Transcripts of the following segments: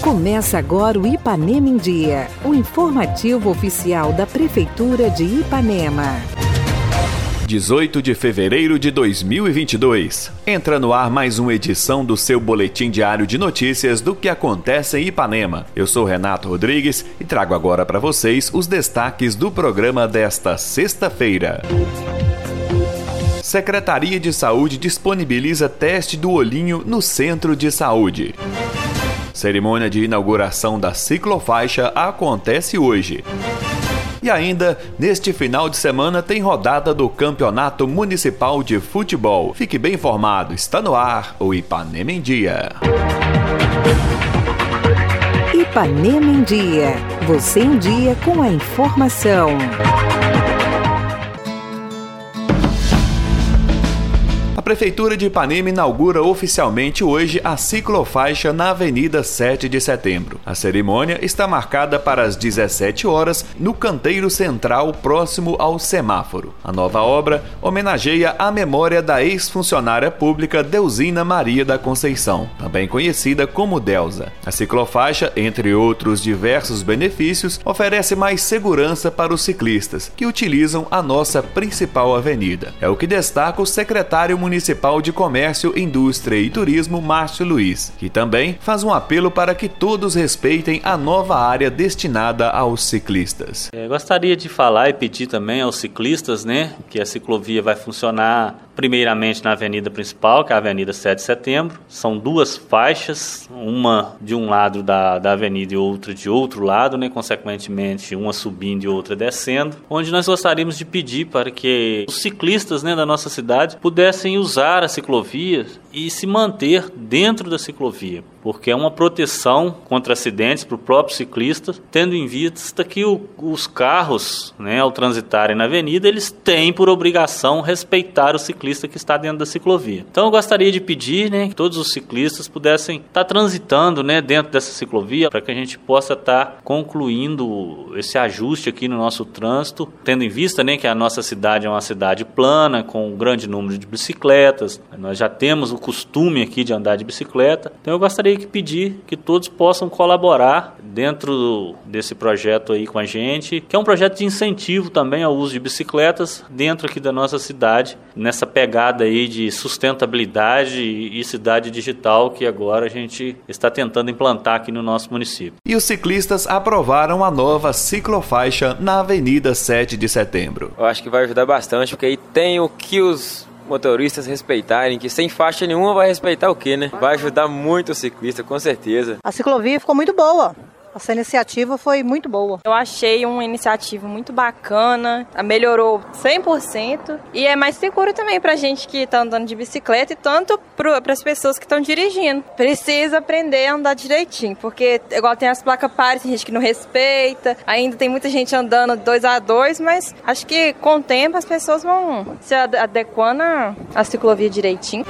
Começa agora o Ipanema em Dia, o informativo oficial da Prefeitura de Ipanema. 18 de fevereiro de 2022. Entra no ar mais uma edição do seu boletim diário de notícias do que acontece em Ipanema. Eu sou Renato Rodrigues e trago agora para vocês os destaques do programa desta sexta-feira. Secretaria de Saúde disponibiliza teste do olhinho no centro de saúde. Cerimônia de inauguração da ciclofaixa acontece hoje. E ainda, neste final de semana tem rodada do Campeonato Municipal de Futebol. Fique bem informado, está no ar o Ipanema em Dia. Ipanema em Dia. Você em dia com a informação. Prefeitura de Ipanema inaugura oficialmente hoje a ciclofaixa na Avenida 7 de Setembro. A cerimônia está marcada para as 17 horas no canteiro central próximo ao semáforo. A nova obra homenageia a memória da ex-funcionária pública Deusina Maria da Conceição, também conhecida como Delza. A ciclofaixa, entre outros diversos benefícios, oferece mais segurança para os ciclistas que utilizam a nossa principal avenida. É o que destaca o secretário municipal Municipal de Comércio, Indústria e Turismo, Márcio Luiz, que também faz um apelo para que todos respeitem a nova área destinada aos ciclistas. É, gostaria de falar e pedir também aos ciclistas, né, que a ciclovia vai funcionar primeiramente na avenida principal, que é a Avenida 7 de Setembro. São duas faixas, uma de um lado da, da avenida e outra de outro lado, né? consequentemente uma subindo e outra descendo, onde nós gostaríamos de pedir para que os ciclistas né, da nossa cidade pudessem usar a ciclovia e se manter dentro da ciclovia, porque é uma proteção contra acidentes para o próprio ciclista, tendo em vista que o, os carros, né, ao transitarem na avenida, eles têm por obrigação respeitar o ciclista que está dentro da ciclovia. Então eu gostaria de pedir né, que todos os ciclistas pudessem estar transitando né, dentro dessa ciclovia para que a gente possa estar concluindo esse ajuste aqui no nosso trânsito, tendo em vista né, que a nossa cidade é uma cidade plana, com um grande número de bicicletas, nós já temos o costume aqui de andar de bicicleta. Então eu gostaria de pedir que todos possam colaborar dentro desse projeto aí com a gente, que é um projeto de incentivo também ao uso de bicicletas dentro aqui da nossa cidade, nessa pegada aí de sustentabilidade e cidade digital que agora a gente está tentando implantar aqui no nosso município. E os ciclistas aprovaram a nova ciclofaixa na Avenida 7 de Setembro. Eu acho que vai ajudar bastante, porque aí tem o que os motoristas respeitarem, que sem faixa nenhuma vai respeitar o quê, né? Vai ajudar muito o ciclista, com certeza. A ciclovia ficou muito boa. Essa iniciativa foi muito boa. Eu achei uma iniciativa muito bacana, melhorou 100% e é mais seguro também pra gente que tá andando de bicicleta e tanto para as pessoas que estão dirigindo. Precisa aprender a andar direitinho, porque igual tem as placas pares, tem gente que não respeita, ainda tem muita gente andando dois a dois, mas acho que com o tempo as pessoas vão se adequando à ciclovia direitinho.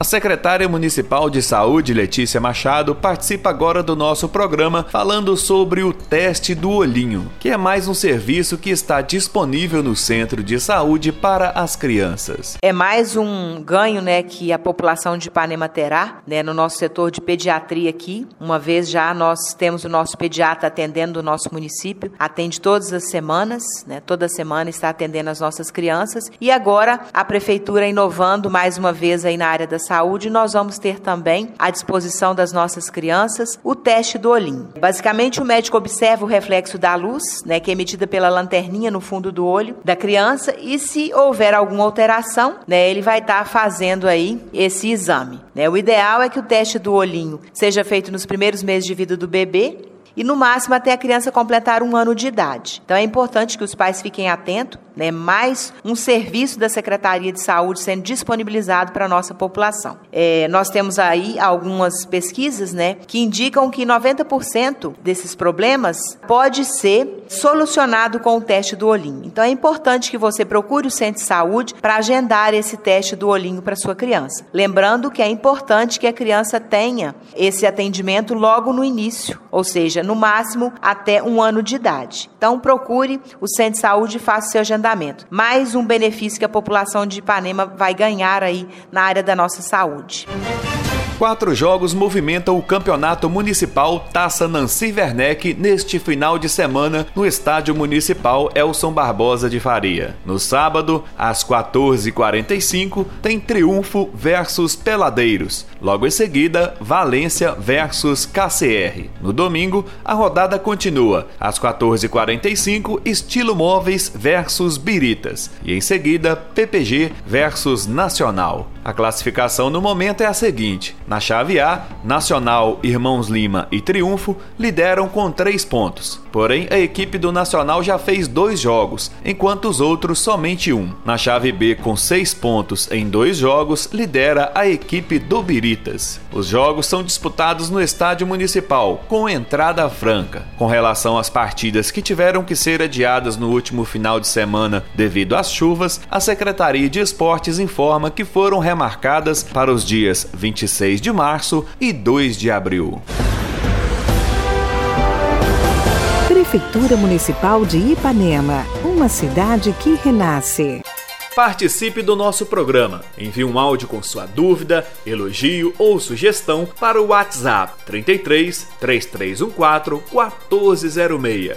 A secretária municipal de saúde, Letícia Machado, participa agora do nosso programa falando sobre o teste do olhinho, que é mais um serviço que está disponível no centro de saúde para as crianças. É mais um ganho, né, que a população de Ipanema terá, né, no nosso setor de pediatria aqui. Uma vez já nós temos o nosso pediatra atendendo o nosso município, atende todas as semanas, né, toda semana está atendendo as nossas crianças e agora a prefeitura inovando mais uma vez aí na área da saúde, nós vamos ter também à disposição das nossas crianças o teste do olhinho. Basicamente, o médico observa o reflexo da luz, né, que é emitida pela lanterninha no fundo do olho da criança, e se houver alguma alteração, né, ele vai estar tá fazendo aí esse exame. Né? O ideal é que o teste do olhinho seja feito nos primeiros meses de vida do bebê e no máximo até a criança completar um ano de idade. Então é importante que os pais fiquem atentos né, mais um serviço da Secretaria de Saúde sendo disponibilizado para a nossa população. É, nós temos aí algumas pesquisas né, que indicam que 90% desses problemas pode ser solucionado com o teste do olhinho. Então é importante que você procure o centro de saúde para agendar esse teste do olhinho para sua criança. Lembrando que é importante que a criança tenha esse atendimento logo no início, ou seja, no máximo até um ano de idade. Então procure o centro de saúde e faça seu agendamento mais um benefício que a população de Ipanema vai ganhar aí na área da nossa saúde. Quatro jogos movimentam o Campeonato Municipal Taça Nancy Werneck neste final de semana no Estádio Municipal Elson Barbosa de Faria. No sábado, às 14h45, tem Triunfo versus Peladeiros. Logo em seguida, Valência versus KCR. No domingo, a rodada continua. Às 14h45, Estilo Móveis versus Biritas. E em seguida, PPG versus Nacional. A classificação no momento é a seguinte: na chave A, Nacional, Irmãos Lima e Triunfo lideram com três pontos. Porém, a equipe do Nacional já fez dois jogos, enquanto os outros somente um. Na chave B, com seis pontos em dois jogos, lidera a equipe do Biritas. Os jogos são disputados no estádio municipal, com entrada franca. Com relação às partidas que tiveram que ser adiadas no último final de semana devido às chuvas, a Secretaria de Esportes informa que foram remarcadas para os dias 26 de março e 2 de abril. Prefeitura Municipal de Ipanema, uma cidade que renasce. Participe do nosso programa. Envie um áudio com sua dúvida, elogio ou sugestão para o WhatsApp 33 3314 1406.